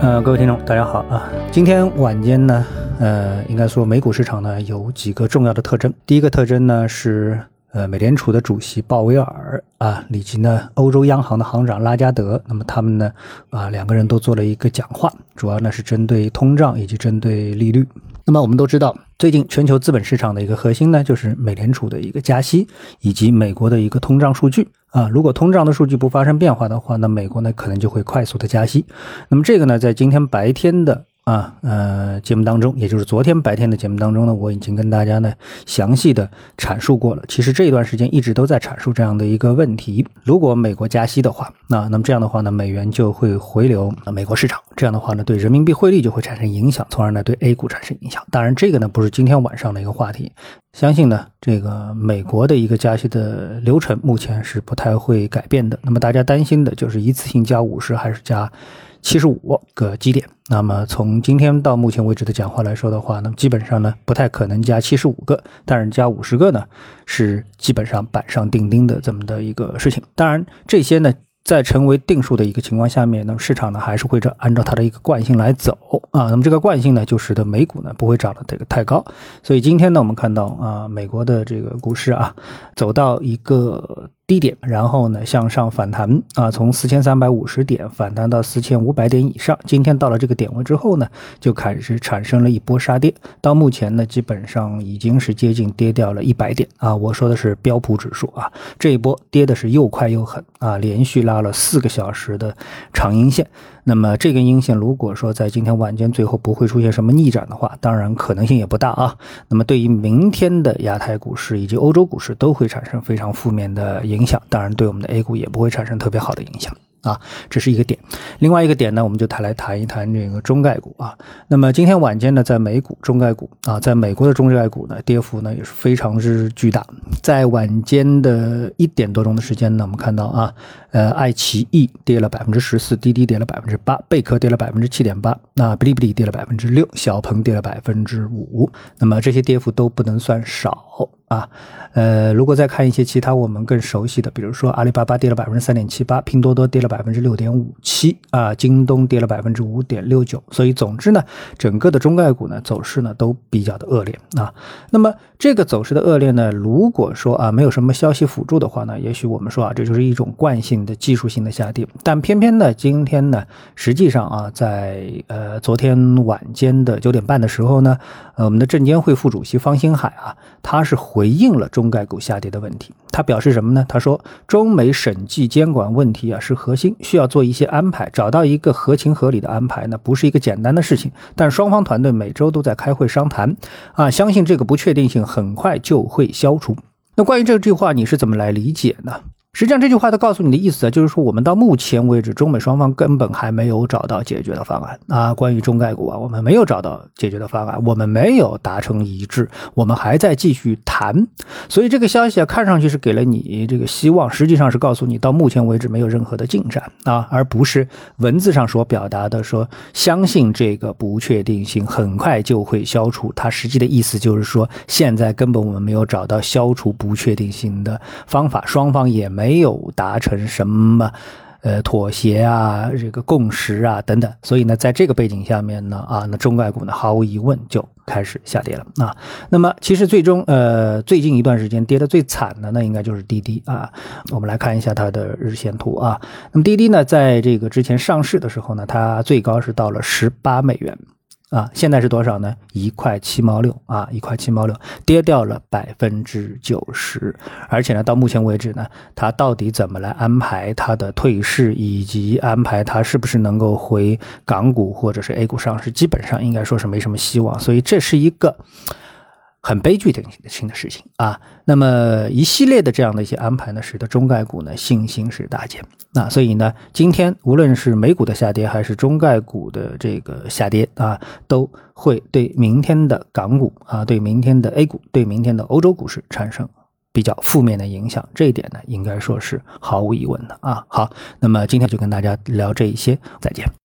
呃，各位听众，大家好啊！今天晚间呢，呃，应该说美股市场呢有几个重要的特征。第一个特征呢是，呃，美联储的主席鲍威尔啊，以及呢欧洲央行的行长拉加德，那么他们呢啊两个人都做了一个讲话，主要呢是针对通胀以及针对利率。那么我们都知道，最近全球资本市场的一个核心呢，就是美联储的一个加息，以及美国的一个通胀数据啊。如果通胀的数据不发生变化的话，那美国呢可能就会快速的加息。那么这个呢，在今天白天的。啊，呃，节目当中，也就是昨天白天的节目当中呢，我已经跟大家呢详细的阐述过了。其实这一段时间一直都在阐述这样的一个问题：如果美国加息的话，那那么这样的话呢，美元就会回流美国市场，这样的话呢，对人民币汇率就会产生影响，从而呢对 A 股产生影响。当然，这个呢不是今天晚上的一个话题，相信呢这个美国的一个加息的流程目前是不太会改变的。那么大家担心的就是一次性加五十还是加？七十五个基点，那么从今天到目前为止的讲话来说的话那么，基本上呢不太可能加七十五个，但是加五十个呢是基本上板上钉钉的这么的一个事情。当然这些呢。在成为定数的一个情况下面，那么市场呢还是会照按照它的一个惯性来走啊。那么这个惯性呢，就使得美股呢不会涨得这个太高。所以今天呢，我们看到啊，美国的这个股市啊，走到一个低点，然后呢向上反弹啊，从四千三百五十点反弹到四千五百点以上。今天到了这个点位之后呢，就开始产生了一波杀跌。到目前呢，基本上已经是接近跌掉了一百点啊。我说的是标普指数啊，这一波跌的是又快又狠啊，连续拉。了四个小时的长阴线，那么这根阴线如果说在今天晚间最后不会出现什么逆转的话，当然可能性也不大啊。那么对于明天的亚太股市以及欧洲股市都会产生非常负面的影响，当然对我们的 A 股也不会产生特别好的影响。啊，这是一个点。另外一个点呢，我们就谈来谈一谈这个中概股啊。那么今天晚间呢，在美股中概股啊，在美国的中概股呢，跌幅呢也是非常之巨大。在晚间的一点多钟的时间呢，我们看到啊，呃，爱奇艺跌了百分之十四，滴滴跌了百分之八，贝壳跌了百分之七点八，那哔哩哔哩跌了百分之六，小鹏跌了百分之五。那么这些跌幅都不能算少。啊，呃，如果再看一些其他我们更熟悉的，比如说阿里巴巴跌了百分之三点七八，拼多多跌了百分之六点五七，啊，京东跌了百分之五点六九，所以总之呢，整个的中概股呢走势呢都比较的恶劣啊。那么这个走势的恶劣呢，如果说啊没有什么消息辅助的话呢，也许我们说啊这就是一种惯性的技术性的下跌，但偏偏呢今天呢，实际上啊在呃昨天晚间的九点半的时候呢，呃我们的证监会副主席方星海啊，他是回。回应了中概股下跌的问题，他表示什么呢？他说，中美审计监管问题啊是核心，需要做一些安排，找到一个合情合理的安排呢，不是一个简单的事情。但双方团队每周都在开会商谈，啊，相信这个不确定性很快就会消除。那关于这句话，你是怎么来理解呢？实际上这句话它告诉你的意思啊，就是说我们到目前为止，中美双方根本还没有找到解决的方案啊。关于中概股啊，我们没有找到解决的方案，我们没有达成一致，我们还在继续谈。所以这个消息啊，看上去是给了你这个希望，实际上是告诉你到目前为止没有任何的进展啊，而不是文字上所表达的说相信这个不确定性很快就会消除。它实际的意思就是说，现在根本我们没有找到消除不确定性的方法，双方也没。没有达成什么，呃，妥协啊，这个共识啊，等等，所以呢，在这个背景下面呢，啊，那中概股呢，毫无疑问就开始下跌了啊。那么，其实最终，呃，最近一段时间跌的最惨的，那应该就是滴滴啊。我们来看一下它的日线图啊。那么滴滴呢，在这个之前上市的时候呢，它最高是到了十八美元。啊，现在是多少呢？一块七毛六啊，一块七毛六，跌掉了百分之九十。而且呢，到目前为止呢，它到底怎么来安排它的退市，以及安排它是不是能够回港股或者是 A 股上市，基本上应该说是没什么希望。所以这是一个。很悲剧的性的事情啊，那么一系列的这样的一些安排呢，使得中概股呢信心是大减。那所以呢，今天无论是美股的下跌，还是中概股的这个下跌啊，都会对明天的港股啊，对明天的 A 股，对明天的欧洲股市产生比较负面的影响。这一点呢，应该说是毫无疑问的啊。好，那么今天就跟大家聊这一些，再见。